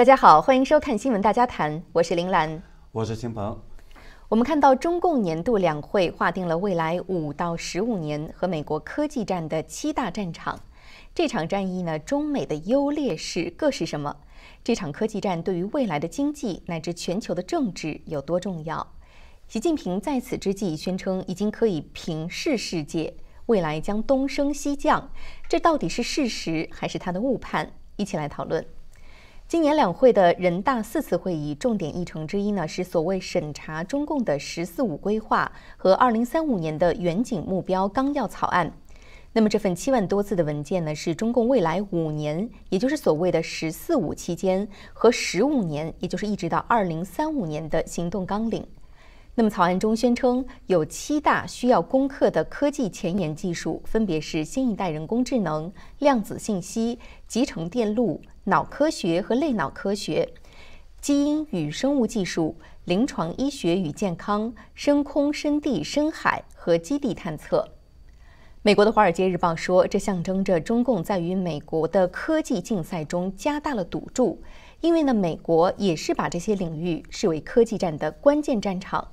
大家好，欢迎收看《新闻大家谈》，我是林兰，我是秦鹏。我们看到中共年度两会划定了未来五到十五年和美国科技战的七大战场。这场战役呢，中美的优劣势各是什么？这场科技战对于未来的经济乃至全球的政治有多重要？习近平在此之际宣称，已经可以平视世界，未来将东升西降，这到底是事实还是他的误判？一起来讨论。今年两会的人大四次会议重点议程之一呢，是所谓审查中共的“十四五”规划和二零三五年的远景目标纲要草案。那么这份七万多字的文件呢，是中共未来五年，也就是所谓的“十四五”期间和十五年，也就是一直到二零三五年的行动纲领。那么草案中宣称有七大需要攻克的科技前沿技术，分别是新一代人工智能、量子信息、集成电路、脑科学和类脑科学、基因与生物技术、临床医学与健康、深空、深地、深海和基地探测。美国的《华尔街日报》说，这象征着中共在与美国的科技竞赛中加大了赌注，因为呢，美国也是把这些领域视为科技战的关键战场。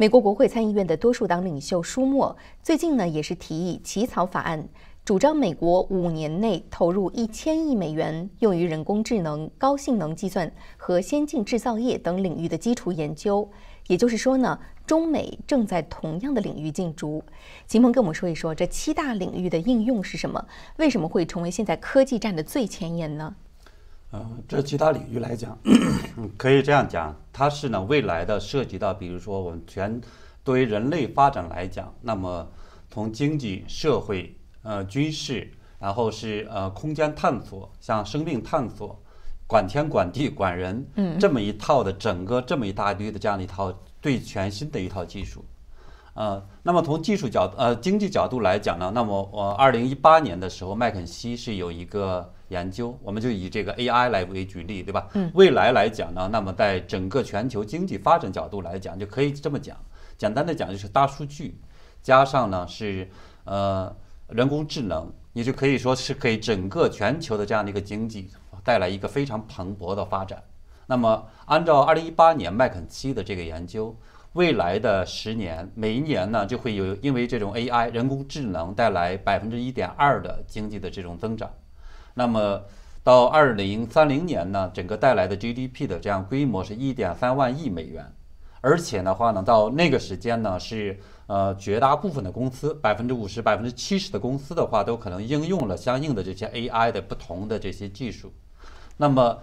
美国国会参议院的多数党领袖舒默最近呢，也是提议起草法案，主张美国五年内投入一千亿美元，用于人工智能、高性能计算和先进制造业等领域的基础研究。也就是说呢，中美正在同样的领域竞逐。秦鹏跟我们说一说这七大领域的应用是什么？为什么会成为现在科技战的最前沿呢？呃，这其他领域来讲，可以这样讲，它是呢未来的涉及到，比如说我们全对于人类发展来讲，那么从经济社会、呃军事，然后是呃空间探索，像生命探索、管天管地管人，嗯，这么一套的整个这么一大堆的这样的一套最全新的一套技术，呃，那么从技术角呃经济角度来讲呢，那么我二零一八年的时候，麦肯锡是有一个。研究，我们就以这个 AI 来为举例，对吧？嗯。未来来讲呢，那么在整个全球经济发展角度来讲，就可以这么讲。简单的讲，就是大数据加上呢是呃人工智能，你就可以说是给整个全球的这样的一个经济带来一个非常蓬勃的发展。那么按照二零一八年麦肯锡的这个研究，未来的十年，每一年呢就会有因为这种 AI 人工智能带来百分之一点二的经济的这种增长。那么，到二零三零年呢，整个带来的 GDP 的这样规模是一点三万亿美元，而且的话呢，到那个时间呢，是呃绝大部分的公司，百分之五十、百分之七十的公司的话，都可能应用了相应的这些 AI 的不同的这些技术。那么，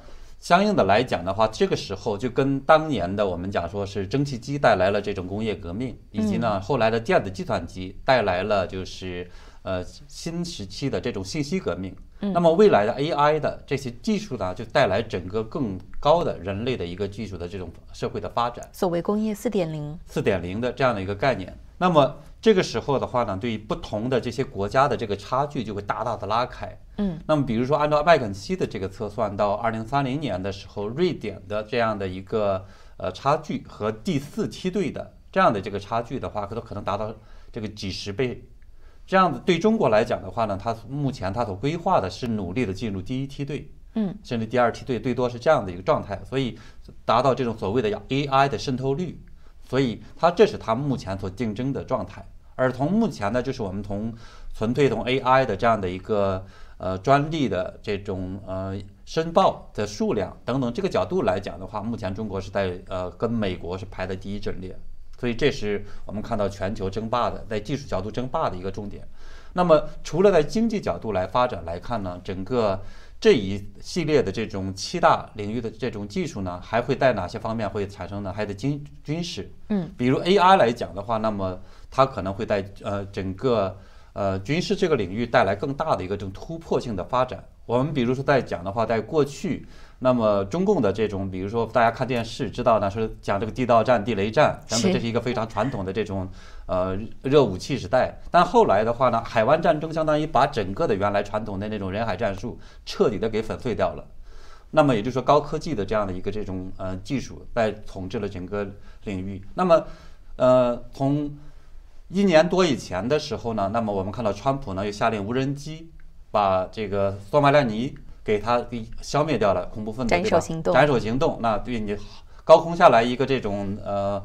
相应的来讲的话，这个时候就跟当年的我们讲说是蒸汽机带来了这种工业革命，以及呢后来的电子计算机带来了就是呃新时期的这种信息革命。那么未来的 AI 的这些技术呢，就带来整个更高的人类的一个技术的这种社会的发展。所谓工业四点零，四点零的这样的一个概念。那么这个时候的话呢，对于不同的这些国家的这个差距就会大大的拉开。嗯。那么比如说按照麦肯锡的这个测算，到二零三零年的时候，瑞典的这样的一个呃差距和第四梯队的这样的这个差距的话，可都可能达到这个几十倍。这样子对中国来讲的话呢，它目前它所规划的是努力的进入第一梯队，嗯，甚至第二梯队，最多是这样的一个状态，所以达到这种所谓的 AI 的渗透率，所以它这是它目前所竞争的状态。而从目前呢，就是我们从纯粹从 AI 的这样的一个呃专利的这种呃申报的数量等等这个角度来讲的话，目前中国是在呃跟美国是排在第一阵列。所以这是我们看到全球争霸的，在技术角度争霸的一个重点。那么除了在经济角度来发展来看呢，整个这一系列的这种七大领域的这种技术呢，还会在哪些方面会产生呢？还得军军事，嗯，比如 AI 来讲的话，那么它可能会在呃整个呃军事这个领域带来更大的一个这种突破性的发展。我们比如说在讲的话，在过去。那么中共的这种，比如说大家看电视知道呢，是讲这个地道战、地雷战等等，这是一个非常传统的这种呃热武器时代。但后来的话呢，海湾战争相当于把整个的原来传统的那种人海战术彻底的给粉碎掉了。那么也就是说，高科技的这样的一个这种呃技术在统治了整个领域。那么呃从一年多以前的时候呢，那么我们看到川普呢又下令无人机把这个索马里尼。给它给消灭掉了恐怖分子，斩对吧首行动斩首行动，那对你高空下来一个这种呃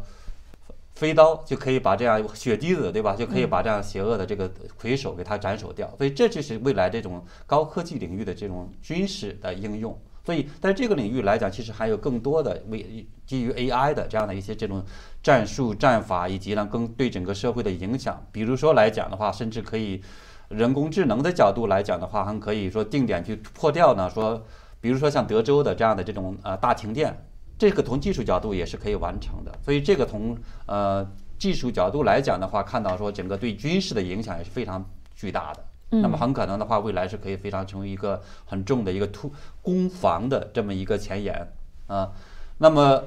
飞刀，就可以把这样血滴子，对吧？就可以把这样邪恶的这个魁首给它斩首掉。所以这就是未来这种高科技领域的这种军事的应用。所以在这个领域来讲，其实还有更多的为基于 AI 的这样的一些这种战术战法，以及呢更对整个社会的影响。比如说来讲的话，甚至可以人工智能的角度来讲的话，还可以说定点去破掉呢。说，比如说像德州的这样的这种呃大停电，这个从技术角度也是可以完成的。所以这个从呃技术角度来讲的话，看到说整个对军事的影响也是非常巨大的。那么很可能的话，未来是可以非常成为一个很重的一个突攻防的这么一个前沿啊。那么，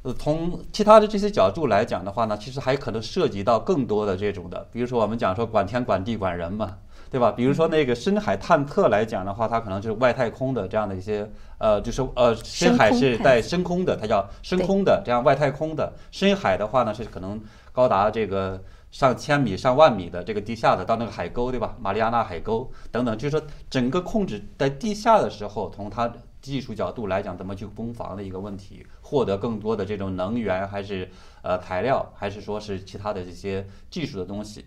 呃，从其他的这些角度来讲的话呢，其实还可能涉及到更多的这种的，比如说我们讲说管天管地管人嘛，对吧？比如说那个深海探测来讲的话，它可能就是外太空的这样的一些呃，就是呃，深海是在深空的，它叫深空的这样外太空的。深海的话呢，是可能高达这个。上千米、上万米的这个地下的到那个海沟，对吧？马里亚纳海沟等等，就是说整个控制在地下的时候，从它技术角度来讲，怎么去攻防的一个问题，获得更多的这种能源，还是呃材料，还是说是其他的这些技术的东西。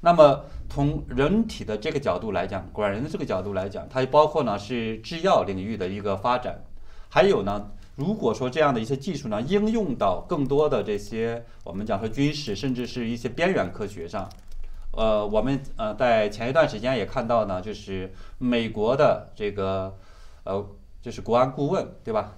那么从人体的这个角度来讲，管人的这个角度来讲，它包括呢是制药领域的一个发展，还有呢。如果说这样的一些技术呢，应用到更多的这些我们讲说军事，甚至是一些边缘科学上，呃，我们呃在前一段时间也看到呢，就是美国的这个呃就是国安顾问对吧，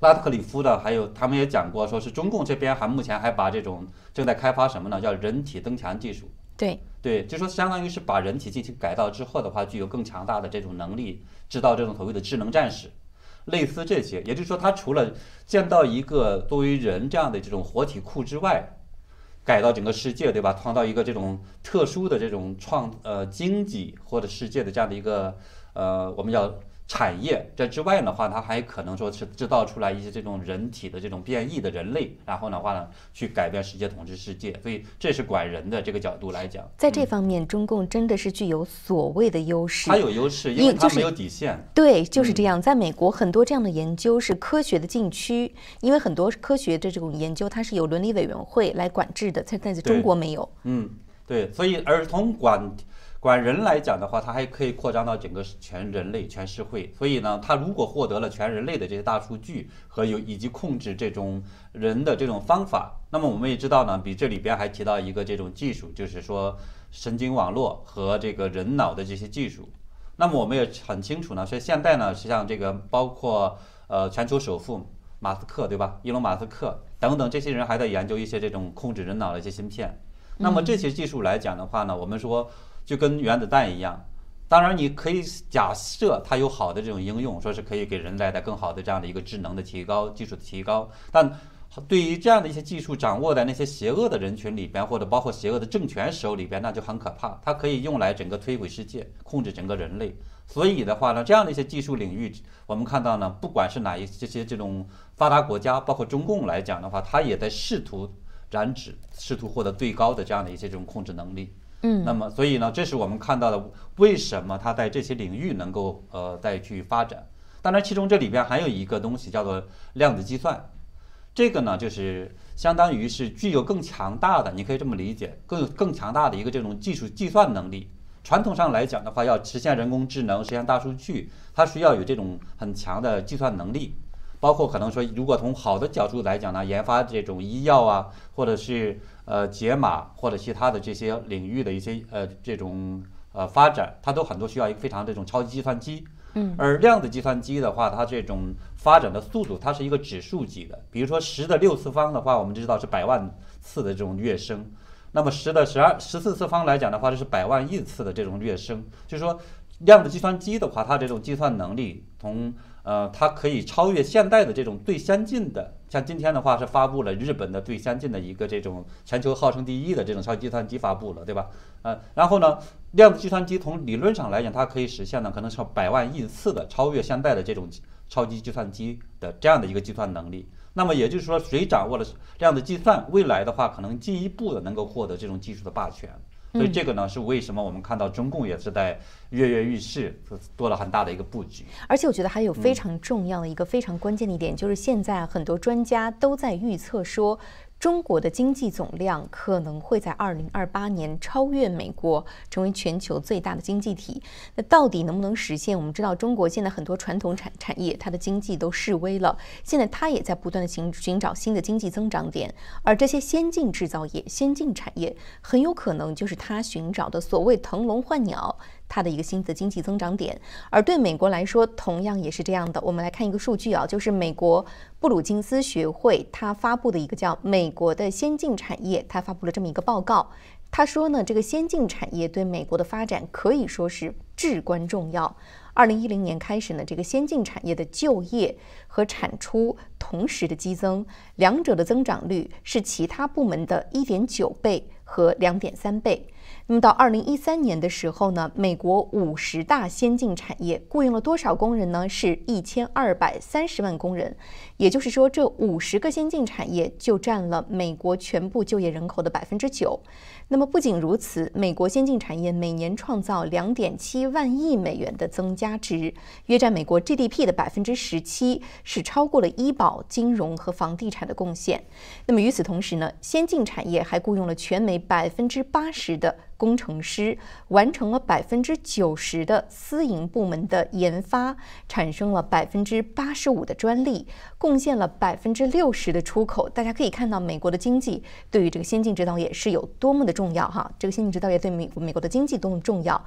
拉特克里夫的，还有他们也讲过，说是中共这边还目前还把这种正在开发什么呢？叫人体增强技术。对对，就说相当于是把人体进行改造之后的话，具有更强大的这种能力，制造这种所谓的智能战士。类似这些，也就是说，他除了建到一个作为人这样的这种活体库之外，改造整个世界，对吧？创造一个这种特殊的这种创呃经济或者世界的这样的一个呃，我们叫。产业这之外的话，它还可能说是制造出来一些这种人体的这种变异的人类，然后的话呢，去改变世界、统治世界。所以这是管人的这个角度来讲，在这方面，中共真的是具有所谓的优势。它有优势，因为它没有底线。对，就是这样。在美国，很多这样的研究是科学的禁区，因为很多科学的这种研究，它是有伦理委员会来管制的，在但是中国没有。嗯，对。所以儿童管。管人来讲的话，它还可以扩张到整个全人类、全社会。所以呢，它如果获得了全人类的这些大数据和有以及控制这种人的这种方法，那么我们也知道呢，比这里边还提到一个这种技术，就是说神经网络和这个人脑的这些技术。那么我们也很清楚呢，所以现在呢，实际上这个包括呃全球首富马斯克，对吧？伊隆马斯克等等这些人还在研究一些这种控制人脑的一些芯片。那么这些技术来讲的话呢，我们说。就跟原子弹一样，当然你可以假设它有好的这种应用，说是可以给人带来更好的这样的一个智能的提高、技术的提高。但对于这样的一些技术掌握在那些邪恶的人群里边，或者包括邪恶的政权手里边，那就很可怕。它可以用来整个摧毁世界、控制整个人类。所以的话呢，这样的一些技术领域，我们看到呢，不管是哪一这些这种发达国家，包括中共来讲的话，它也在试图染指，试图获得最高的这样的一些这种控制能力。嗯，那么所以呢，这是我们看到的为什么它在这些领域能够呃再去发展。当然，其中这里边还有一个东西叫做量子计算，这个呢就是相当于是具有更强大的，你可以这么理解，更更强大的一个这种技术计算能力。传统上来讲的话，要实现人工智能、实现大数据，它需要有这种很强的计算能力。包括可能说，如果从好的角度来讲呢，研发这种医药啊，或者是呃解码或者其他的这些领域的一些呃这种呃发展，它都很多需要一个非常这种超级计算机。嗯。而量子计算机的话，它这种发展的速度，它是一个指数级的。比如说十的六次方的话，我们知道是百万次的这种跃升。那么十的十二十四次方来讲的话，这是百万亿次的这种跃升。就是说，量子计算机的话，它这种计算能力从呃，它可以超越现代的这种最先进的，像今天的话是发布了日本的最先进的一个这种全球号称第一的这种超级计算机发布了，对吧？呃，然后呢，量子计算机从理论上来讲，它可以实现呢，可能是百万亿次的超越现代的这种超级计算机的这样的一个计算能力。那么也就是说，谁掌握了量子计算，未来的话可能进一步的能够获得这种技术的霸权。所以这个呢是为什么我们看到中共也是在跃跃欲试，做了很大的一个布局。而且我觉得还有非常重要的一个非常关键的一点，就是现在很多专家都在预测说。中国的经济总量可能会在二零二八年超越美国，成为全球最大的经济体。那到底能不能实现？我们知道，中国现在很多传统产产业，它的经济都式微了。现在它也在不断的寻寻找新的经济增长点，而这些先进制造业、先进产业，很有可能就是它寻找的所谓腾笼换鸟。它的一个新的经济增长点，而对美国来说，同样也是这样的。我们来看一个数据啊，就是美国布鲁金斯学会它发布的一个叫《美国的先进产业》，它发布了这么一个报告。他说呢，这个先进产业对美国的发展可以说是至关重要。二零一零年开始呢，这个先进产业的就业和产出同时的激增，两者的增长率是其他部门的一点九倍和两点三倍。那么到二零一三年的时候呢，美国五十大先进产业雇佣了多少工人呢？是一千二百三十万工人，也就是说，这五十个先进产业就占了美国全部就业人口的百分之九。那么不仅如此，美国先进产业每年创造两点七万亿美元的增加值，约占美国 GDP 的百分之十七，是超过了医保、金融和房地产的贡献。那么与此同时呢，先进产业还雇佣了全美百分之八十的。工程师完成了百分之九十的私营部门的研发，产生了百分之八十五的专利，贡献了百分之六十的出口。大家可以看到，美国的经济对于这个先进制造业是有多么的重要哈！这个先进制造业对美美国的经济多么重要。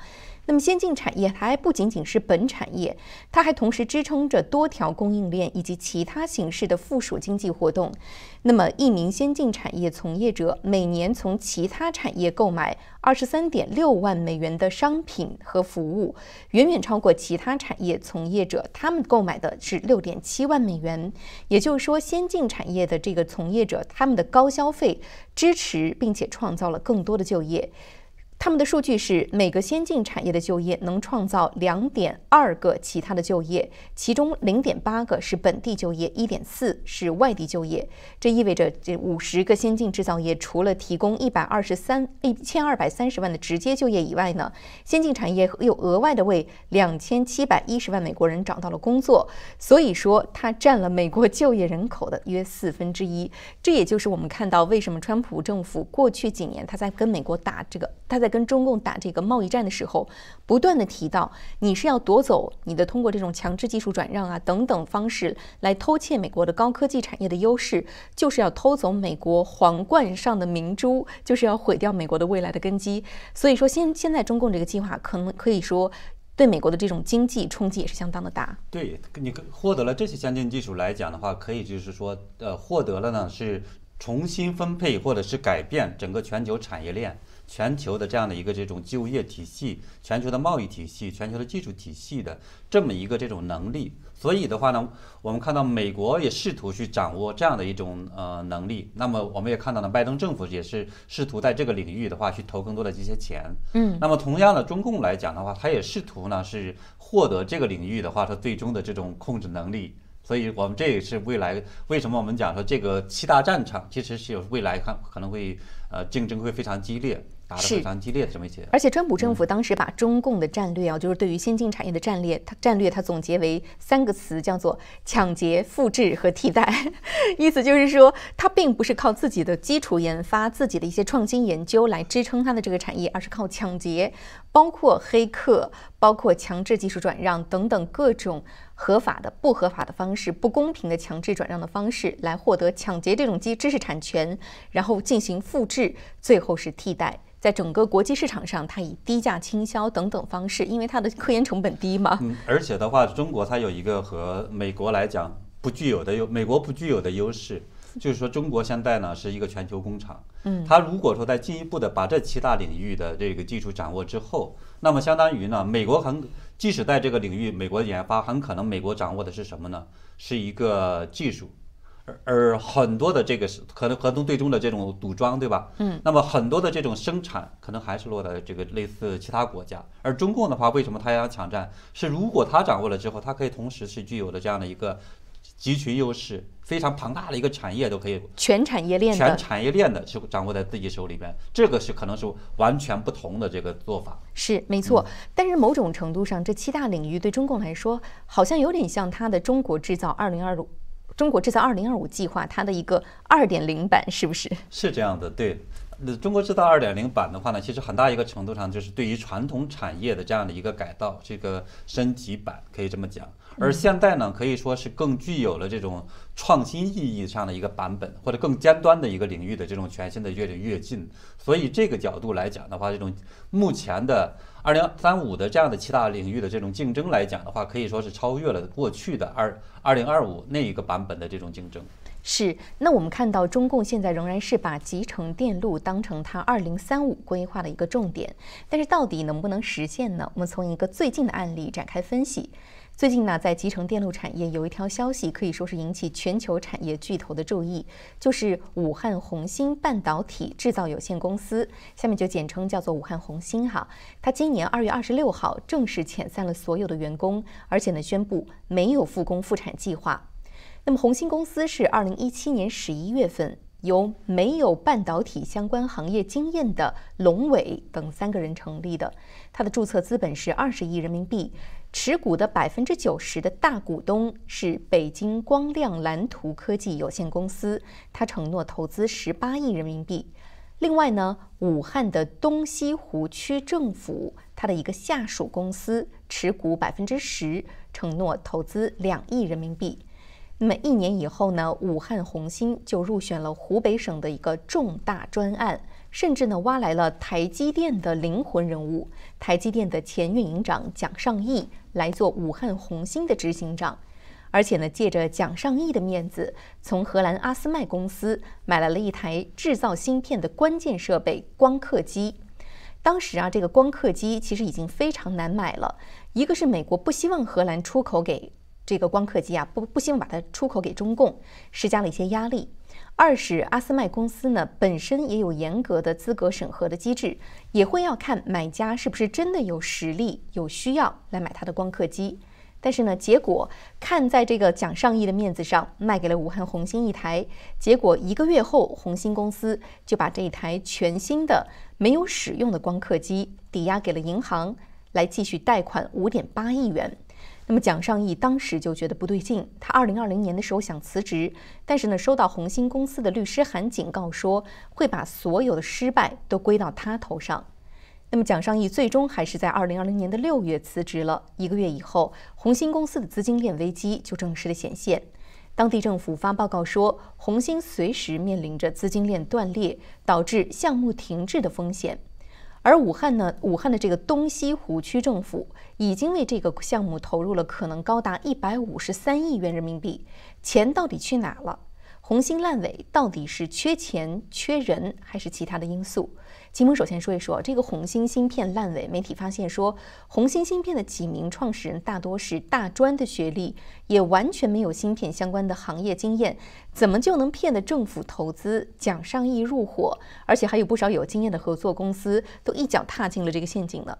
那么，先进产业还不仅仅是本产业，它还同时支撑着多条供应链以及其他形式的附属经济活动。那么，一名先进产业从业者每年从其他产业购买二十三点六万美元的商品和服务，远远超过其他产业从业者他们购买的是六点七万美元。也就是说，先进产业的这个从业者他们的高消费支持并且创造了更多的就业。他们的数据是，每个先进产业的就业能创造两点二个其他的就业，其中零点八个是本地就业，一点四是外地就业。这意味着，这五十个先进制造业除了提供一百二十三一千二百三十万的直接就业以外呢，先进产业又额外的为两千七百一十万美国人找到了工作。所以说，它占了美国就业人口的约四分之一。这也就是我们看到为什么川普政府过去几年他在跟美国打这个，他在。跟中共打这个贸易战的时候，不断的提到你是要夺走你的通过这种强制技术转让啊等等方式来偷窃美国的高科技产业的优势，就是要偷走美国皇冠上的明珠，就是要毁掉美国的未来的根基。所以说，现现在中共这个计划可能可以说对美国的这种经济冲击也是相当的大。对你获得了这些先进技术来讲的话，可以就是说，呃，获得了呢是重新分配或者是改变整个全球产业链。全球的这样的一个这种就业体系、全球的贸易体系、全球的技术体系的这么一个这种能力，所以的话呢，我们看到美国也试图去掌握这样的一种呃能力。那么我们也看到呢，拜登政府也是试图在这个领域的话去投更多的这些钱。嗯，那么同样的，中共来讲的话，他也试图呢是获得这个领域的话，它最终的这种控制能力。所以我们这也是未来为什么我们讲说这个七大战场其实是有未来看可能会呃竞争会非常激烈。打得非常激烈的这么一些，而且川普政府当时把中共的战略啊，就是对于先进产业的战略，它战略它总结为三个词，叫做抢劫、复制和替代。意思就是说，它并不是靠自己的基础研发、自己的一些创新研究来支撑它的这个产业，而是靠抢劫，包括黑客、包括强制技术转让等等各种合法的、不合法的方式、不公平的强制转让的方式来获得抢劫这种基知识产权，然后进行复制，最后是替代。在整个国际市场上，它以低价倾销等等方式，因为它的科研成本低嘛。嗯，而且的话，中国它有一个和美国来讲不具有的优，美国不具有的优势，就是说中国现在呢是一个全球工厂。嗯，它如果说在进一步的把这七大领域的这个技术掌握之后，那么相当于呢，美国很即使在这个领域，美国研发很可能美国掌握的是什么呢？是一个技术。而很多的这个是可能合同最终的这种组装，对吧？嗯，那么很多的这种生产可能还是落在这个类似其他国家。而中共的话，为什么他要抢占？是如果他掌握了之后，他可以同时是具有的这样的一个集群优势。非常庞大的一个产业都可以全产业链全产业链的是掌握在自己手里边，这个是可能是完全不同的这个做法。是没错，但是某种程度上，这七大领域对中共来说，好像有点像它的“中国制造二零二五”。中国制造二零二五计划，它的一个二点零版，是不是？是这样的，对。那中国制造二点零版的话呢，其实很大一个程度上就是对于传统产业的这样的一个改造，这个升级版可以这么讲。而现在呢，可以说是更具有了这种创新意义上的一个版本，或者更尖端的一个领域的这种全新的越领越进。所以这个角度来讲的话，这种目前的二零三五的这样的七大领域的这种竞争来讲的话，可以说是超越了过去的二二零二五那一个版本的这种竞争。是，那我们看到中共现在仍然是把集成电路当成它二零三五规划的一个重点，但是到底能不能实现呢？我们从一个最近的案例展开分析。最近呢，在集成电路产业有一条消息，可以说是引起全球产业巨头的注意，就是武汉红星半导体制造有限公司，下面就简称叫做武汉红星哈。它今年二月二十六号正式遣散了所有的员工，而且呢，宣布没有复工复产计划。那么，红星公司是二零一七年十一月份由没有半导体相关行业经验的龙伟等三个人成立的。它的注册资本是二十亿人民币，持股的百分之九十的大股东是北京光亮蓝图科技有限公司，它承诺投资十八亿人民币。另外呢，武汉的东西湖区政府它的一个下属公司持股百分之十，承诺投资两亿人民币。那么一年以后呢，武汉红星就入选了湖北省的一个重大专案，甚至呢挖来了台积电的灵魂人物，台积电的前运营长蒋尚义来做武汉红星的执行长，而且呢借着蒋尚义的面子，从荷兰阿斯麦公司买来了一台制造芯片的关键设备光刻机。当时啊，这个光刻机其实已经非常难买了，一个是美国不希望荷兰出口给。这个光刻机啊，不不希望把它出口给中共，施加了一些压力。二是阿斯麦公司呢，本身也有严格的资格审核的机制，也会要看买家是不是真的有实力、有需要来买它的光刻机。但是呢，结果看在这个蒋尚义的面子上，卖给了武汉红星一台。结果一个月后，红星公司就把这一台全新的、没有使用的光刻机抵押给了银行，来继续贷款五点八亿元。那么蒋尚义当时就觉得不对劲，他二零二零年的时候想辞职，但是呢，收到红星公司的律师函警告说会把所有的失败都归到他头上。那么蒋尚义最终还是在二零二零年的六月辞职了。一个月以后，红星公司的资金链危机就正式的显现，当地政府发报告说，红星随时面临着资金链断裂，导致项目停滞的风险。而武汉呢？武汉的这个东西湖区政府已经为这个项目投入了可能高达一百五十三亿元人民币，钱到底去哪了？红星烂尾到底是缺钱、缺人，还是其他的因素？金鹏首先说一说这个红星芯片烂尾。媒体发现说，红星芯片的几名创始人大多是大专的学历，也完全没有芯片相关的行业经验，怎么就能骗得政府投资、蒋尚义入伙，而且还有不少有经验的合作公司都一脚踏进了这个陷阱呢？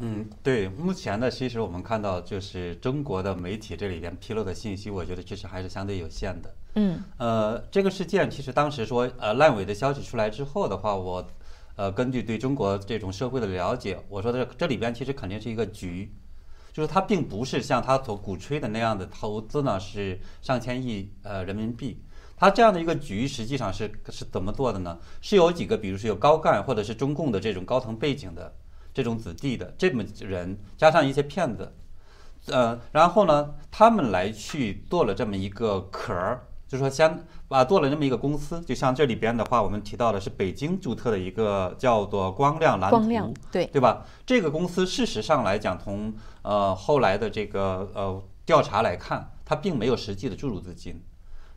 嗯，对，目前呢，其实我们看到就是中国的媒体这里边披露的信息，我觉得其实还是相对有限的。嗯，呃，这个事件其实当时说呃烂尾的消息出来之后的话，我呃根据对中国这种社会的了解，我说的这里边其实肯定是一个局，就是它并不是像他所鼓吹的那样的投资呢是上千亿呃人民币，它这样的一个局实际上是是怎么做的呢？是有几个，比如说有高干或者是中共的这种高层背景的。这种子弟的这么人，加上一些骗子，呃，然后呢，他们来去做了这么一个壳儿，就说先啊做了这么一个公司，就像这里边的话，我们提到的是北京注册的一个叫做光亮蓝图，对对吧？这个公司事实上来讲，从呃后来的这个呃调查来看，它并没有实际的注入资金，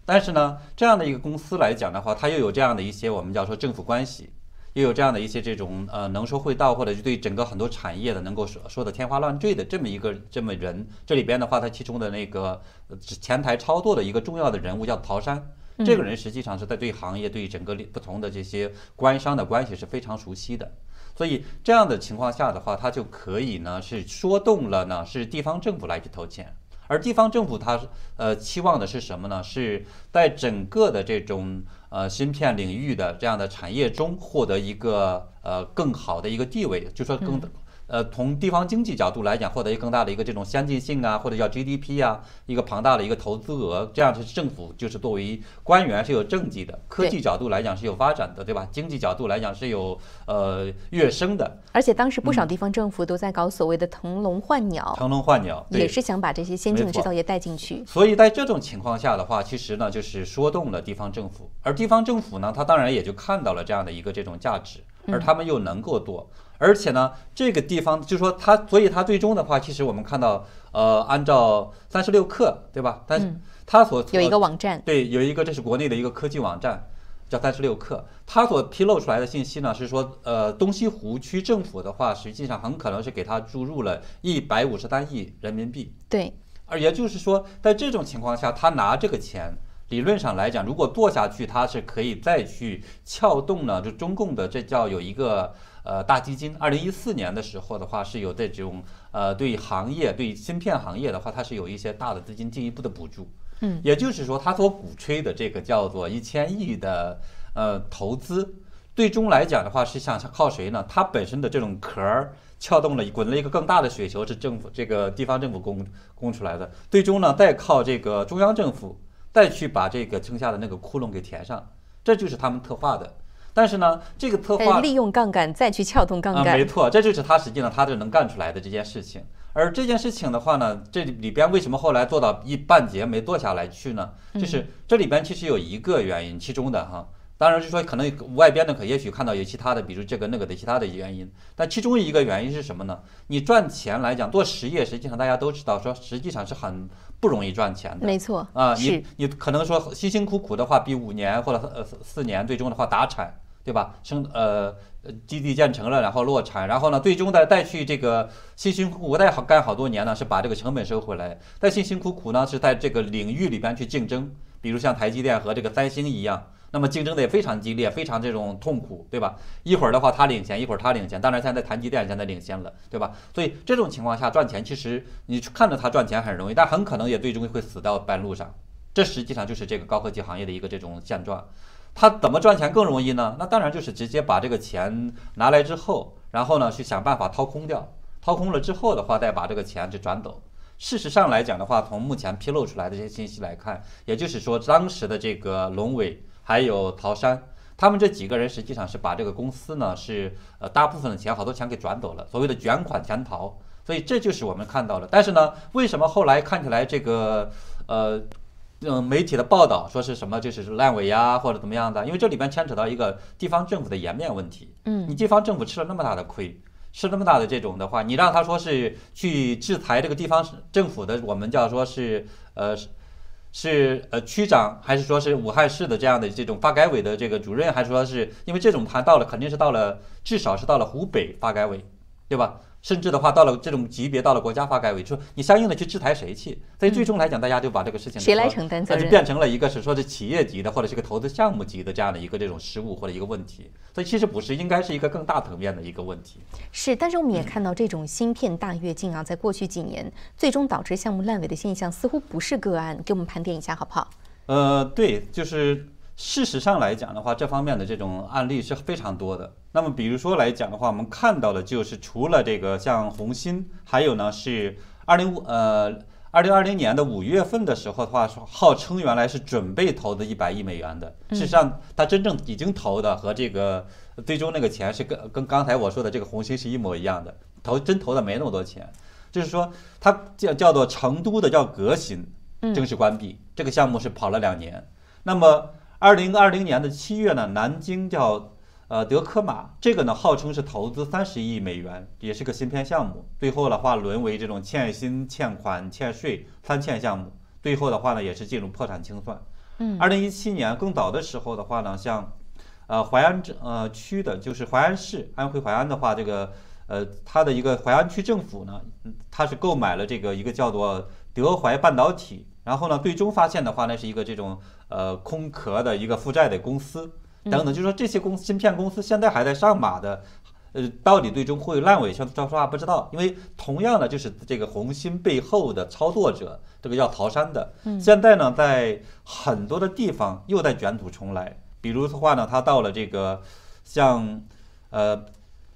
但是呢，这样的一个公司来讲的话，它又有这样的一些我们叫说政府关系。又有这样的一些这种呃能说会道，或者是对整个很多产业的能够说说的天花乱坠的这么一个这么人，这里边的话，他其中的那个前台操作的一个重要的人物叫陶山，这个人实际上是在对行业对整个不同的这些官商的关系是非常熟悉的，所以这样的情况下的话，他就可以呢是说动了呢是地方政府来去投钱，而地方政府它呃期望的是什么呢？是在整个的这种呃芯片领域的这样的产业中获得一个呃更好的一个地位，就说更。呃，从地方经济角度来讲，获得一个更大的一个这种先进性啊，或者叫 GDP 啊，一个庞大的一个投资额，这样是政府就是作为官员是有政绩的，科技角度来讲是有发展的，对吧？经济角度来讲是有呃跃升的。而且当时不少地方政府都在搞所谓的腾笼换鸟，腾笼换鸟也是想把这些先进的制造业带进去。所以在这种情况下的话，其实呢就是说动了地方政府，而地方政府呢，他当然也就看到了这样的一个这种价值，而他们又能够做。而且呢，这个地方就是说它，所以它最终的话，其实我们看到，呃，按照三十六氪，对吧？但是它所有一个网站，对，有一个这是国内的一个科技网站，叫三十六氪。它所披露出来的信息呢，是说，呃，东西湖区政府的话，实际上很可能是给它注入了一百五十三亿人民币。对，而也就是说，在这种情况下，他拿这个钱，理论上来讲，如果做下去，他是可以再去撬动呢，就中共的这叫有一个。呃，大基金二零一四年的时候的话，是有这种呃，对行业、对芯片行业的话，它是有一些大的资金进一步的补助。嗯，也就是说，他所鼓吹的这个叫做一千亿的呃投资，最终来讲的话，是想靠谁呢？它本身的这种壳儿撬动了，滚了一个更大的雪球，是政府这个地方政府供供出来的。最终呢，再靠这个中央政府再去把这个剩下的那个窟窿给填上，这就是他们策划的。但是呢，这个策划利用杠杆再去撬动杠杆，没错，这就是他实际上他就能干出来的这件事情。而这件事情的话呢，这里边为什么后来做到一半截没做下来去呢？就是这里边其实有一个原因，其中的哈，当然就说可能外边的可也许看到有其他的，比如这个那个的其他的原因，但其中一个原因是什么呢？你赚钱来讲做实业，实际上大家都知道说实际上是很不容易赚钱的，没错啊，你你可能说辛辛苦苦的话，比五年或者呃四年最终的话达产。对吧？生呃基地建成了，然后落产，然后呢，最终再再去这个辛辛苦苦再好干好多年呢，是把这个成本收回来。再辛辛苦苦呢，是在这个领域里边去竞争，比如像台积电和这个三星一样，那么竞争的也非常激烈，非常这种痛苦，对吧？一会儿的话他领先，一会儿他领先，当然现在台积电现在领先了，对吧？所以这种情况下赚钱，其实你看着他赚钱很容易，但很可能也最终会死到半路上。这实际上就是这个高科技行业的一个这种现状。他怎么赚钱更容易呢？那当然就是直接把这个钱拿来之后，然后呢去想办法掏空掉，掏空了之后的话，再把这个钱就转走。事实上来讲的话，从目前披露出来的这些信息来看，也就是说，当时的这个龙伟还有陶山，他们这几个人实际上是把这个公司呢是呃大部分的钱，好多钱给转走了，所谓的卷款潜逃。所以这就是我们看到的。但是呢，为什么后来看起来这个呃？嗯，媒体的报道说是什么，就是烂尾呀，或者怎么样的？因为这里边牵扯到一个地方政府的颜面问题。嗯，你地方政府吃了那么大的亏，吃那么大的这种的话，你让他说是去制裁这个地方政府的，我们叫说是呃是呃区长，还是说是武汉市的这样的这种发改委的这个主任，还是说是因为这种盘到了，肯定是到了至少是到了湖北发改委，对吧？甚至的话，到了这种级别，到了国家发改委，说你相应的去制裁谁去？所以最终来讲，大家就把这个事情谁来承担责任，就变成了一个是说是企业级的，或者是个投资项目级的这样的一个这种失误或者一个问题。所以其实不是，应该是一个更大层面的一个问题。是，但是我们也看到这种芯片大跃进啊，在过去几年最终导致项目烂尾的现象似乎不是个案，给我们盘点一下好不好？呃，对，就是。事实上来讲的话，这方面的这种案例是非常多的。那么，比如说来讲的话，我们看到的就是除了这个像红星，还有呢是二零五呃二零二零年的五月份的时候的话，号称原来是准备投的一百亿美元的。事实上，他真正已经投的和这个最终那个钱是跟跟刚才我说的这个红星是一模一样的，投真投的没那么多钱。就是说，它叫叫做成都的叫革新正式关闭这个项目是跑了两年。那么二零二零年的七月呢，南京叫呃德科玛，这个呢号称是投资三十亿美元，也是个芯片项目。最后的话沦为这种欠薪、欠款、欠税三欠项目，最后的话呢也是进入破产清算。嗯，二零一七年更早的时候的话呢，像呃淮安这呃区的，就是淮安市安徽淮安的话，这个呃它的一个淮安区政府呢，它是购买了这个一个叫做德怀半导体。然后呢，最终发现的话，那是一个这种呃空壳的一个负债的公司。等等，就是说这些公芯片公司现在还在上马的，呃，到底最终会烂尾，说说实话不知道，因为同样的就是这个红星背后的操作者，这个叫曹山的，现在呢在很多的地方又在卷土重来，比如的话呢，他到了这个像呃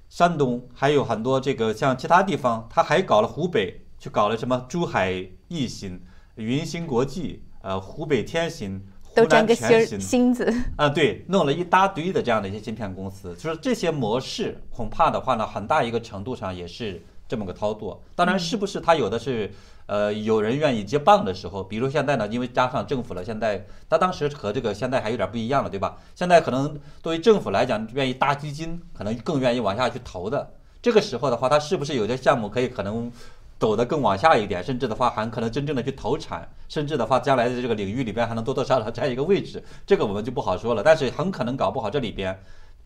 山东，还有很多这个像其他地方，他还搞了湖北，去搞了什么珠海一星、云星国际、呃湖北天星。都沾个芯芯子啊，对，弄了一大堆的这样的一些芯片公司，就是这些模式，恐怕的话呢，很大一个程度上也是这么个操作。当然，是不是他有的是，呃，有人愿意接棒的时候，比如现在呢，因为加上政府了，现在他当时和这个现在还有点不一样了，对吧？现在可能对于政府来讲，愿意搭基金，可能更愿意往下去投的。这个时候的话，他是不是有些项目可以可能？走得更往下一点，甚至的话还可能真正的去投产，甚至的话将来的这个领域里边还能多多少少占一个位置，这个我们就不好说了。但是很可能搞不好这里边，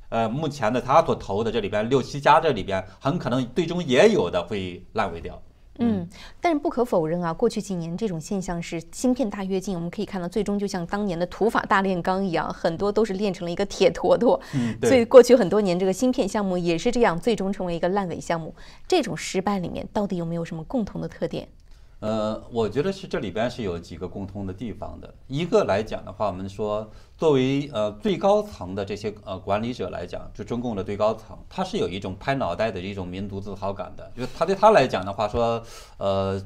呃，目前的他所投的这里边六七家这里边，很可能最终也有的会烂尾掉。嗯，但是不可否认啊，过去几年这种现象是芯片大跃进，我们可以看到，最终就像当年的土法大炼钢一样，很多都是炼成了一个铁坨坨。嗯，所以过去很多年这个芯片项目也是这样，最终成为一个烂尾项目。这种失败里面到底有没有什么共同的特点？呃，我觉得是这里边是有几个共通的地方的。一个来讲的话，我们说作为呃最高层的这些呃管理者来讲，就中共的最高层，他是有一种拍脑袋的一种民族自豪感的。就是他对他来讲的话，说呃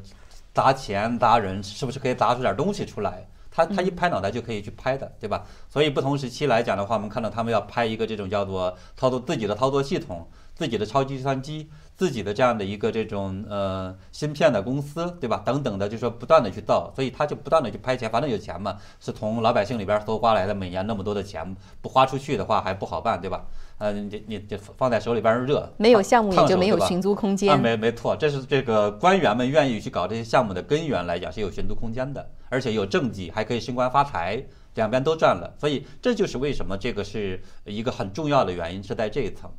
砸钱砸人，是不是可以砸出点东西出来？他他一拍脑袋就可以去拍的，对吧？所以不同时期来讲的话，我们看到他们要拍一个这种叫做操作自己的操作系统。自己的超级计算机，自己的这样的一个这种呃芯片的公司，对吧？等等的，就说不断的去造，所以他就不断的去拍钱，反正有钱嘛，是从老百姓里边搜刮来的，每年那么多的钱，不花出去的话还不好办，对吧？呃，你你你放在手里边热，没有项目也就没有寻租空间。啊，没没错，这是这个官员们愿意去搞这些项目的根源来讲是有寻租空间的，而且有政绩，还可以升官发财，两边都赚了，所以这就是为什么这个是一个很重要的原因，是在这一层。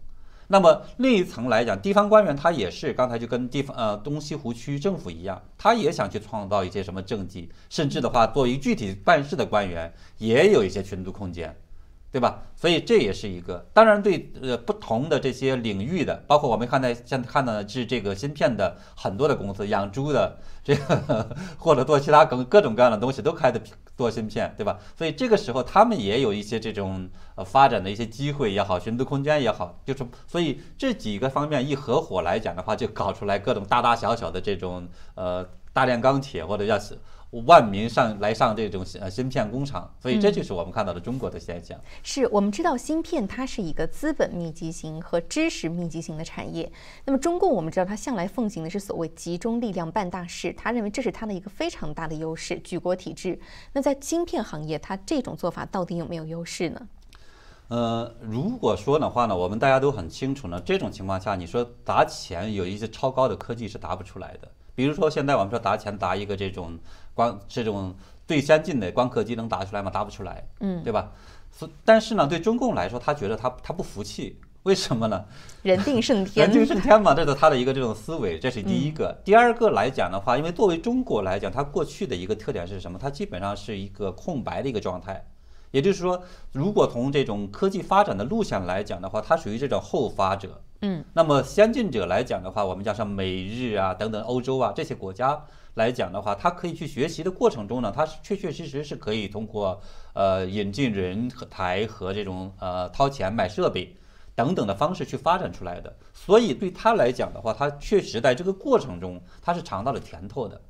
那么另一层来讲，地方官员他也是刚才就跟地方呃东西湖区政府一样，他也想去创造一些什么政绩，甚至的话作为具体办事的官员也有一些群租空间，对吧？所以这也是一个。当然对呃不同的这些领域的，包括我们看在现在看到的是这个芯片的很多的公司，养猪的这个或者做其他各各种各样的东西都开的。做芯片，对吧？所以这个时候他们也有一些这种呃发展的一些机会也好，寻租空间也好，就是所以这几个方面一合伙来讲的话，就搞出来各种大大小小的这种呃大炼钢铁或者叫是。万民上来上这种呃芯片工厂，所以这就是我们看到的中国的现象。是我们知道芯片它是一个资本密集型和知识密集型的产业。那么中共我们知道它向来奉行的是所谓集中力量办大事，他认为这是他的一个非常大的优势，举国体制。那在芯片行业，它这种做法到底有没有优势呢？呃，如果说的话呢，我们大家都很清楚呢，这种情况下，你说砸钱有一些超高的科技是砸不出来的。比如说现在我们说砸钱砸一个这种。光这种最先进的光刻机能打出来吗？答不出来，嗯，对吧？所但是呢，对中共来说，他觉得他他不服气，为什么呢？人定胜天，人定胜天嘛，这是他的一个这种思维，这是第一个。第二个来讲的话，因为作为中国来讲，它过去的一个特点是什么？它基本上是一个空白的一个状态，也就是说，如果从这种科技发展的路线来讲的话，它属于这种后发者，嗯，那么先进者来讲的话，我们加上美日啊等等欧洲啊这些国家。来讲的话，他可以去学习的过程中呢，他是确确实实是可以通过呃引进人和台和这种呃掏钱买设备等等的方式去发展出来的。所以对他来讲的话，他确实在这个过程中他是尝到了甜头的。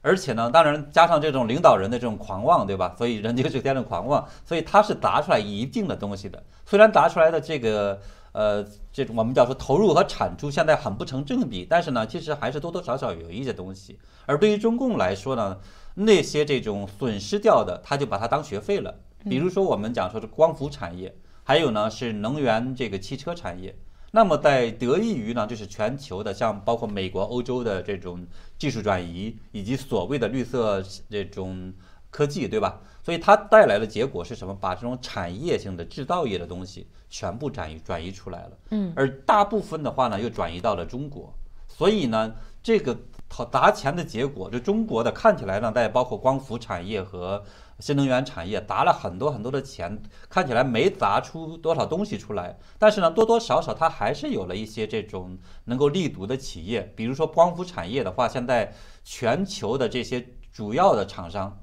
而且呢，当然加上这种领导人的这种狂妄，对吧？所以人就是这种狂妄，所以他是砸出来一定的东西的。虽然砸出来的这个。呃，这种我们叫说投入和产出现在很不成正比，但是呢，其实还是多多少少有一些东西。而对于中共来说呢，那些这种损失掉的，他就把它当学费了。比如说我们讲说是光伏产业，还有呢是能源这个汽车产业。那么在得益于呢，就是全球的像包括美国、欧洲的这种技术转移，以及所谓的绿色这种科技，对吧？所以它带来的结果是什么？把这种产业性的制造业的东西全部转移转移出来了，嗯，而大部分的话呢，又转移到了中国。所以呢，这个掏砸钱的结果，就中国的看起来呢，在包括光伏产业和新能源产业砸了很多很多的钱，看起来没砸出多少东西出来，但是呢，多多少少它还是有了一些这种能够立足的企业。比如说光伏产业的话，现在全球的这些主要的厂商，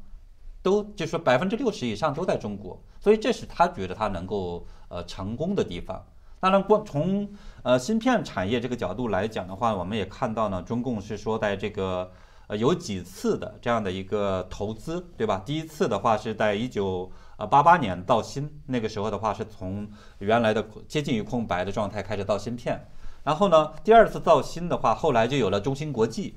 都就是说百分之六十以上都在中国，所以这是他觉得他能够呃成功的地方。当然，光从呃芯片产业这个角度来讲的话，我们也看到呢，中共是说在这个。呃，有几次的这样的一个投资，对吧？第一次的话是在一九呃八八年造芯，那个时候的话是从原来的接近于空白的状态开始造芯片。然后呢，第二次造芯的话，后来就有了中芯国际。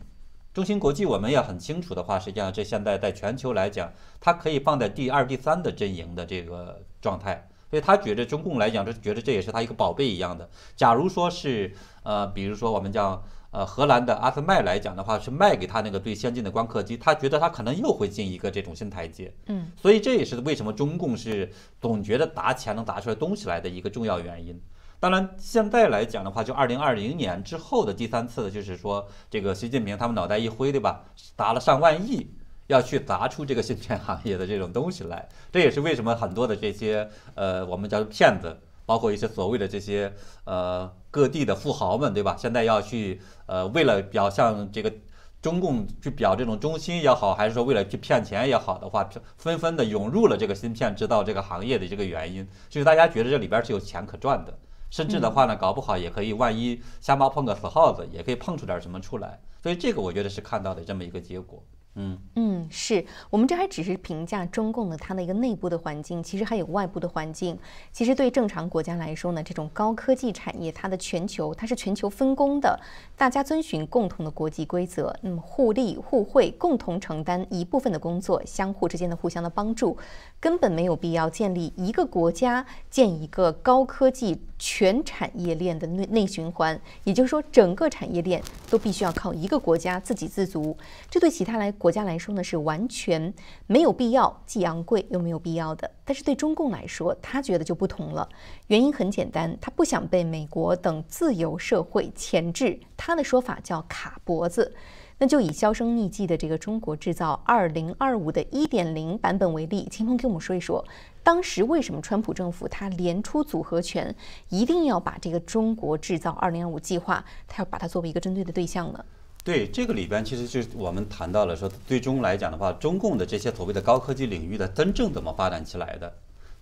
中芯国际我们也很清楚的话，实际上这现在在全球来讲，它可以放在第二、第三的阵营的这个状态。所以他觉得中共来讲，就觉得这也是他一个宝贝一样的。假如说是呃，比如说我们叫。呃，荷兰的阿斯麦来讲的话，是卖给他那个最先进的光刻机，他觉得他可能又会进一个这种新台阶。嗯，所以这也是为什么中共是总觉得砸钱能砸出来东西来的一个重要原因。当然，现在来讲的话，就二零二零年之后的第三次，就是说这个习近平他们脑袋一挥，对吧？砸了上万亿要去砸出这个芯片行业的这种东西来，这也是为什么很多的这些呃，我们叫骗子。包括一些所谓的这些呃各地的富豪们，对吧？现在要去呃为了表象这个中共去表这种忠心也好，还是说为了去骗钱也好的话，纷纷的涌入了这个芯片制造这个行业的这个原因，就是大家觉得这里边是有钱可赚的，甚至的话呢，搞不好也可以万一瞎猫碰个死耗子，也可以碰出点什么出来。所以这个我觉得是看到的这么一个结果。嗯嗯，是我们这还只是评价中共的它的一个内部的环境，其实还有外部的环境。其实对正常国家来说呢，这种高科技产业，它的全球它是全球分工的，大家遵循共同的国际规则，那么互利互惠，共同承担一部分的工作，相互之间的互相的帮助，根本没有必要建立一个国家建一个高科技全产业链的内内循环。也就是说，整个产业链都必须要靠一个国家自给自足。这对其他来。国家来说呢，是完全没有必要，既昂贵又没有必要的。但是对中共来说，他觉得就不同了。原因很简单，他不想被美国等自由社会钳制。他的说法叫卡脖子。那就以销声匿迹的这个中国制造二零二五的一点零版本为例，秦鹏给我们说一说，当时为什么川普政府他连出组合拳，一定要把这个中国制造二零二五计划，他要把它作为一个针对的对象呢？对这个里边，其实就是我们谈到了说，最终来讲的话，中共的这些所谓的高科技领域的真正怎么发展起来的，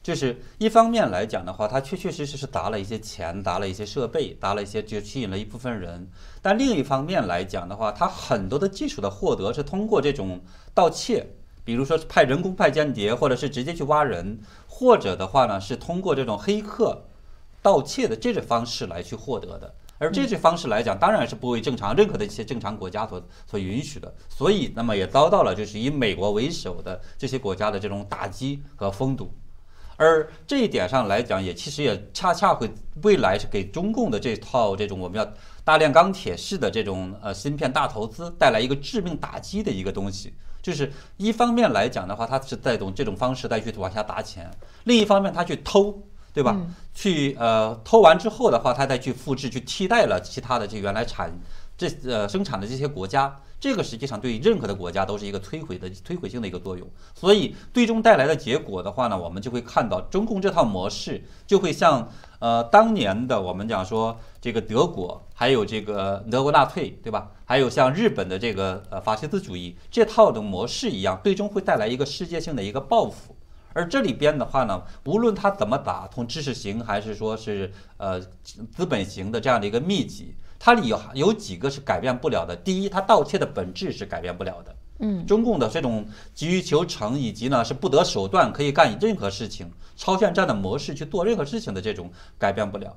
就是一方面来讲的话，它确确实实是砸了一些钱，砸了一些设备，砸了一些就吸引了一部分人。但另一方面来讲的话，它很多的技术的获得是通过这种盗窃，比如说派人工派间谍，或者是直接去挖人，或者的话呢是通过这种黑客盗窃的这种方式来去获得的。而这些方式来讲，当然是不为正常任何的一些正常国家所所允许的，所以那么也遭到了就是以美国为首的这些国家的这种打击和封堵。而这一点上来讲，也其实也恰恰会未来是给中共的这套这种我们要大炼钢铁式的这种呃芯片大投资带来一个致命打击的一个东西。就是一方面来讲的话，它是在用这种方式再去往下砸钱；另一方面，它去偷。对吧？去呃偷完之后的话，他再去复制，去替代了其他的这原来产这呃生产的这些国家，这个实际上对任何的国家都是一个摧毁的摧毁性的一个作用。所以最终带来的结果的话呢，我们就会看到中共这套模式就会像呃当年的我们讲说这个德国，还有这个德国纳粹，对吧？还有像日本的这个呃法西斯主义这套的模式一样，最终会带来一个世界性的一个报复。而这里边的话呢，无论他怎么打，从知识型还是说是呃资本型的这样的一个密集，它里有有几个是改变不了的。第一，它盗窃的本质是改变不了的。嗯，中共的这种急于求成，以及呢是不择手段可以干任何事情，超限战的模式去做任何事情的这种改变不了。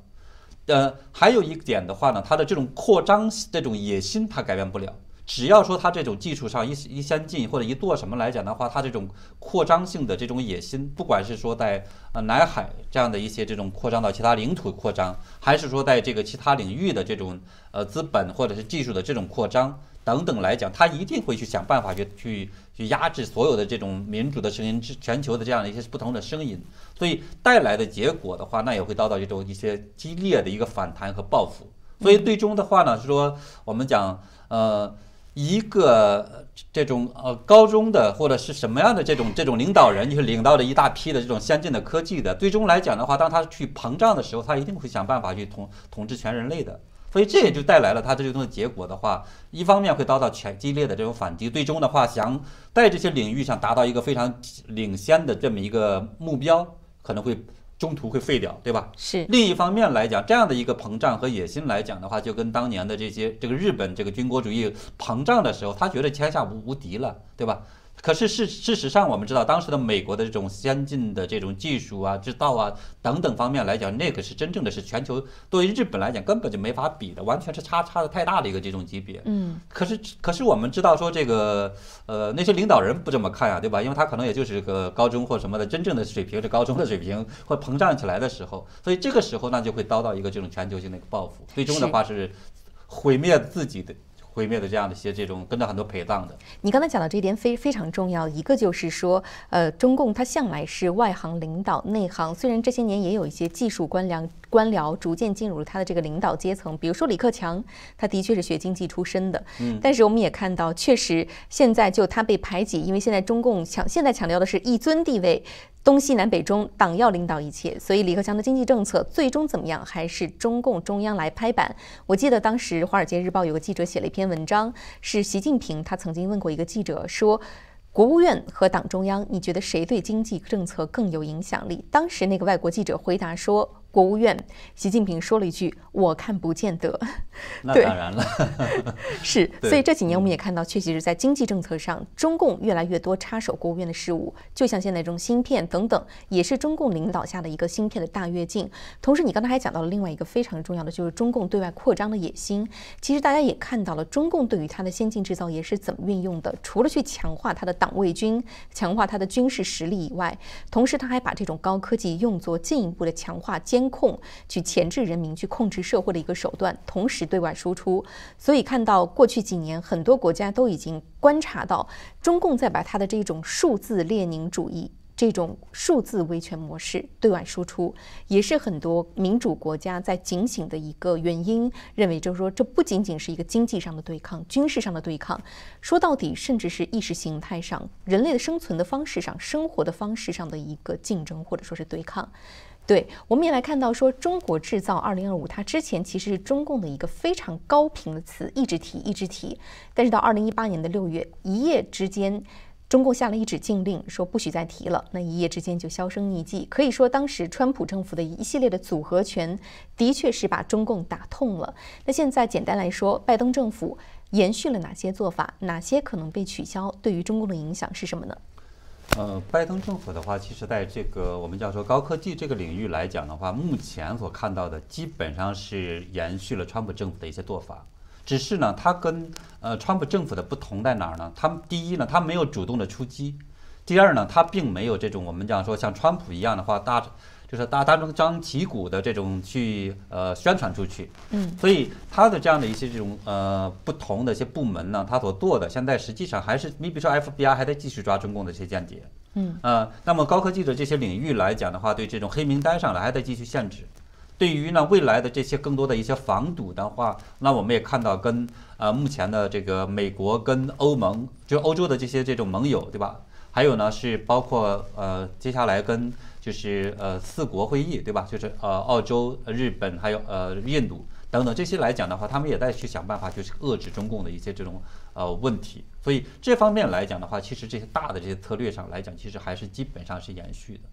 呃，还有一点的话呢，它的这种扩张这种野心它改变不了。只要说它这种技术上一一先进或者一做什么来讲的话，它这种扩张性的这种野心，不管是说在呃南海这样的一些这种扩张到其他领土扩张，还是说在这个其他领域的这种呃资本或者是技术的这种扩张等等来讲，它一定会去想办法去去去压制所有的这种民主的声音，全球的这样的一些不同的声音，所以带来的结果的话，那也会遭到这种一些激烈的一个反弹和报复。所以最终的话呢，是说我们讲呃。一个这种呃高中的或者是什么样的这种这种领导人，就是领导着一大批的这种先进的科技的，最终来讲的话，当他去膨胀的时候，他一定会想办法去统统治全人类的。所以这也就带来了他这种的结果的话，一方面会遭到全激烈的这种反击，最终的话想在这些领域上达到一个非常领先的这么一个目标，可能会中途会废掉，对吧？是。另一方面来讲，这样的一个膨胀和野心来讲的话，就跟当年的这些这个日本这个军国主义膨胀的时候，他觉得天下无无敌了，对吧？可是事事实上，我们知道当时的美国的这种先进的这种技术啊、制造啊等等方面来讲，那个是真正的是全球对于日本来讲根本就没法比的，完全是差差的太大的一个这种级别。嗯。可是可是我们知道说这个呃那些领导人不这么看呀，对吧？因为他可能也就是个高中或什么的，真正的水平是高中的水平或膨胀起来的时候，所以这个时候呢就会遭到一个这种全球性的一个报复，最终的话是毁灭自己的。毁灭的这样的一些这种跟着很多陪葬的。你刚才讲到这一点非非常重要，一个就是说，呃，中共它向来是外行领导内行，虽然这些年也有一些技术官僚官僚逐渐进入了他的这个领导阶层，比如说李克强，他的确是学经济出身的，嗯，但是我们也看到，确实现在就他被排挤，因为现在中共强现在强调的是一尊地位。东西南北中，党要领导一切，所以李克强的经济政策最终怎么样，还是中共中央来拍板。我记得当时《华尔街日报》有个记者写了一篇文章，是习近平他曾经问过一个记者说：“国务院和党中央，你觉得谁对经济政策更有影响力？”当时那个外国记者回答说。国务院，习近平说了一句：“我看不见得。”那当然了，是。所以这几年我们也看到，确实是在经济政策上，中共越来越多插手国务院的事务。就像现在这种芯片等等，也是中共领导下的一个芯片的大跃进。同时，你刚才还讲到了另外一个非常重要的，就是中共对外扩张的野心。其实大家也看到了，中共对于它的先进制造业是怎么运用的。除了去强化它的党卫军、强化它的军事实力以外，同时他还把这种高科技用作进一步的强化监。控去钳制人民、去控制社会的一个手段，同时对外输出。所以看到过去几年，很多国家都已经观察到，中共在把它的这种数字列宁主义、这种数字威权模式对外输出，也是很多民主国家在警醒的一个原因。认为就是说，这不仅仅是一个经济上的对抗、军事上的对抗，说到底，甚至是意识形态上、人类的生存的方式上、生活的方式上的一个竞争，或者说是对抗。对，我们也来看到说，中国制造二零二五，它之前其实是中共的一个非常高频的词，一直提，一直提。但是到二零一八年的六月，一夜之间，中共下了一纸禁令，说不许再提了。那一夜之间就销声匿迹。可以说，当时川普政府的一系列的组合拳，的确是把中共打痛了。那现在简单来说，拜登政府延续了哪些做法？哪些可能被取消？对于中共的影响是什么呢？呃，拜登政府的话，其实在这个我们叫说高科技这个领域来讲的话，目前所看到的基本上是延续了川普政府的一些做法，只是呢，它跟呃川普政府的不同在哪儿呢？他们第一呢，他没有主动的出击；第二呢，他并没有这种我们讲说像川普一样的话大。就是大大张张旗鼓的这种去呃宣传出去，嗯，所以他的这样的一些这种呃不同的一些部门呢，他所做的现在实际上还是你比如说 FBI 还在继续抓中共的一些间谍，嗯，呃，那么高科技的这些领域来讲的话，对这种黑名单上来还在继续限制。对于呢未来的这些更多的一些防堵的话，那我们也看到跟呃目前的这个美国跟欧盟，就欧洲的这些这种盟友，对吧？还有呢是包括呃接下来跟。就是呃四国会议对吧？就是呃澳洲、日本还有呃印度等等这些来讲的话，他们也在去想办法，就是遏制中共的一些这种呃问题。所以这方面来讲的话，其实这些大的这些策略上来讲，其实还是基本上是延续的。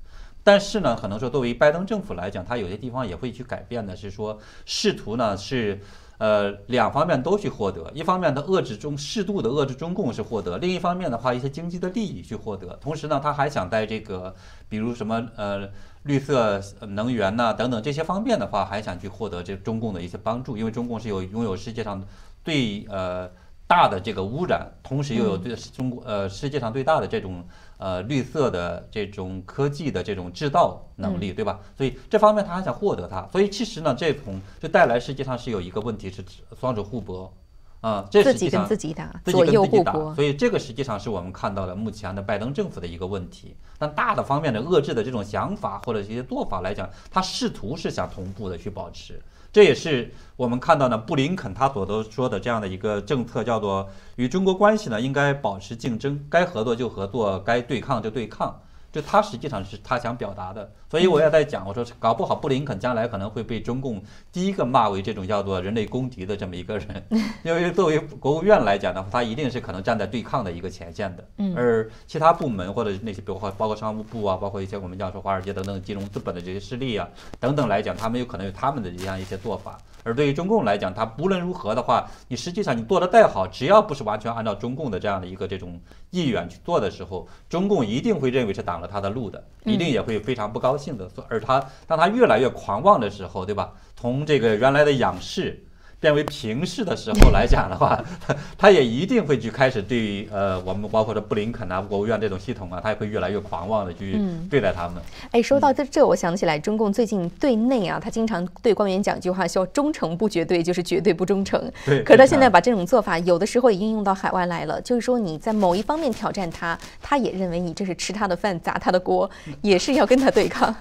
但是呢，可能说作为拜登政府来讲，他有些地方也会去改变的，是说试图呢是。呃，两方面都去获得，一方面的遏制中适度的遏制中共是获得，另一方面的话，一些经济的利益去获得。同时呢，他还想在这个，比如什么呃绿色能源呐等等这些方面的话，还想去获得这中共的一些帮助，因为中共是有拥有世界上最呃大的这个污染，同时又有对中国呃世界上最大的这种。呃，绿色的这种科技的这种制造能力，对吧？所以这方面他还想获得它，所以其实呢，这种就带来实际上是有一个问题是双手互搏，啊，这实际上跟自己打，自己跟自己打。所以这个实际上是我们看到的目前的拜登政府的一个问题。但大的方面的遏制的这种想法或者一些做法来讲，他试图是想同步的去保持。这也是我们看到呢，布林肯他所都说的这样的一个政策，叫做与中国关系呢应该保持竞争，该合作就合作，该对抗就对抗。就他实际上是他想表达的，所以我也在讲，我说搞不好布林肯将来可能会被中共第一个骂为这种叫做人类公敌的这么一个人，因为作为国务院来讲的话，他一定是可能站在对抗的一个前线的，而其他部门或者那些比如说包括商务部啊，包括一些我们讲说华尔街等等金融资本的这些势力啊等等来讲，他们有可能有他们的这样一些做法。而对于中共来讲，它不论如何的话，你实际上你做的再好，只要不是完全按照中共的这样的一个这种意愿去做的时候，中共一定会认为是挡了他的路的，一定也会非常不高兴的。而他当他越来越狂妄的时候，对吧？从这个原来的仰视。变为平视的时候来讲的话，他他也一定会去开始对呃我们包括说布林肯啊、国务院这种系统啊，他也会越来越狂妄的去对待他们。哎，说到这这，我想起来中共最近对内啊，他经常对官员讲一句话，叫“忠诚不绝对，就是绝对不忠诚”。对。可是他现在把这种做法，有的时候也应用到海外来了，就是说你在某一方面挑战他，他也认为你这是吃他的饭、砸他的锅，也是要跟他对抗。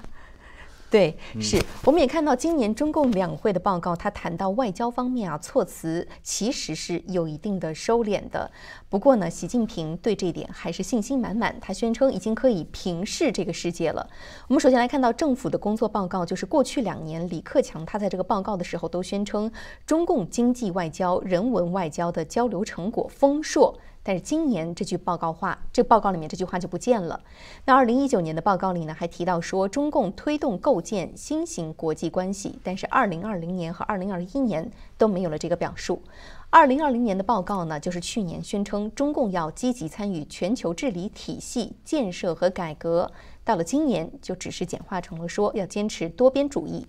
对，是，我们也看到今年中共两会的报告，他谈到外交方面啊，措辞其实是有一定的收敛的。不过呢，习近平对这一点还是信心满满，他宣称已经可以平视这个世界了。我们首先来看到政府的工作报告，就是过去两年，李克强他在这个报告的时候都宣称，中共经济外交、人文外交的交流成果丰硕。但是今年这句报告话，这报告里面这句话就不见了。那二零一九年的报告里呢，还提到说中共推动构建新型国际关系，但是二零二零年和二零二一年都没有了这个表述。二零二零年的报告呢，就是去年宣称中共要积极参与全球治理体系建设和改革，到了今年就只是简化成了说要坚持多边主义。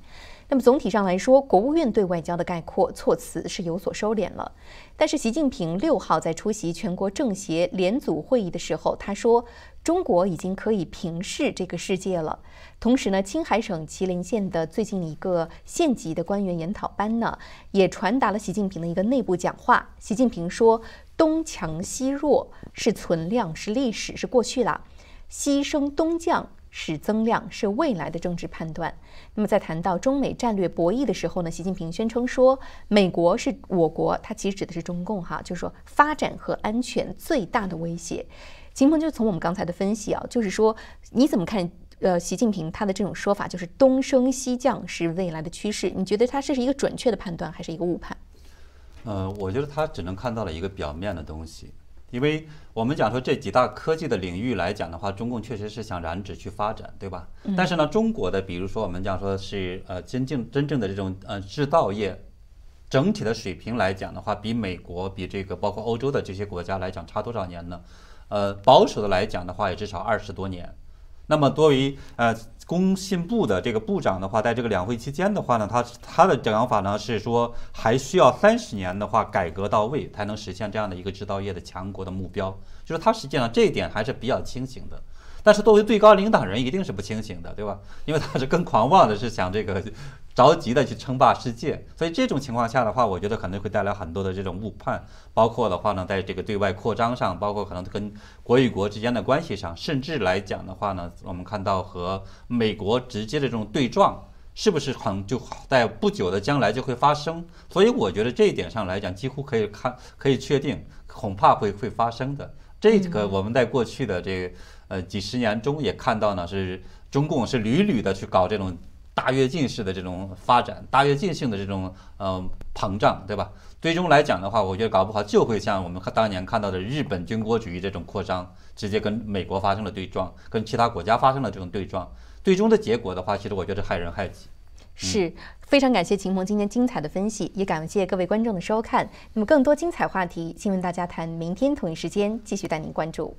那么总体上来说，国务院对外交的概括措辞是有所收敛了。但是习近平六号在出席全国政协联组会议的时候，他说中国已经可以平视这个世界了。同时呢，青海省麒麟县的最近一个县级的官员研讨班呢，也传达了习近平的一个内部讲话。习近平说：“东强西弱是存量，是历史，是过去了；西升东降。”是增量，是未来的政治判断。那么在谈到中美战略博弈的时候呢，习近平宣称说，美国是我国，他其实指的是中共哈，就是说发展和安全最大的威胁。秦鹏就从我们刚才的分析啊，就是说你怎么看？呃，习近平他的这种说法，就是东升西降是未来的趋势。你觉得他这是一个准确的判断，还是一个误判？呃，我觉得他只能看到了一个表面的东西。因为我们讲说这几大科技的领域来讲的话，中共确实是想染指去发展，对吧？但是呢，中国的比如说我们讲说是呃真正真正的这种呃制造业，整体的水平来讲的话，比美国比这个包括欧洲的这些国家来讲差多少年呢？呃，保守的来讲的话，也至少二十多年。那么作为呃工信部的这个部长的话，在这个两会期间的话呢，他他的讲法呢是说，还需要三十年的话改革到位，才能实现这样的一个制造业的强国的目标。就是他实际上这一点还是比较清醒的。但是作为最高领导人，一定是不清醒的，对吧？因为他是更狂妄的，是想这个着急的去称霸世界。所以这种情况下的话，我觉得可能会带来很多的这种误判，包括的话呢，在这个对外扩张上，包括可能跟国与国之间的关系上，甚至来讲的话呢，我们看到和美国直接的这种对撞，是不是很就在不久的将来就会发生？所以我觉得这一点上来讲，几乎可以看可以确定，恐怕会会发生的。这个我们在过去的这个。呃，几十年中也看到呢，是中共是屡屡的去搞这种大跃进式的这种发展，大跃进性的这种呃膨胀，对吧？最终来讲的话，我觉得搞不好就会像我们当年看到的日本军国主义这种扩张，直接跟美国发生了对撞，跟其他国家发生了这种对撞。最终的结果的话，其实我觉得害人害己。是非常感谢秦鹏今天精彩的分析，也感谢各位观众的收看。那么更多精彩话题，新闻大家谈，明天同一时间继续带您关注。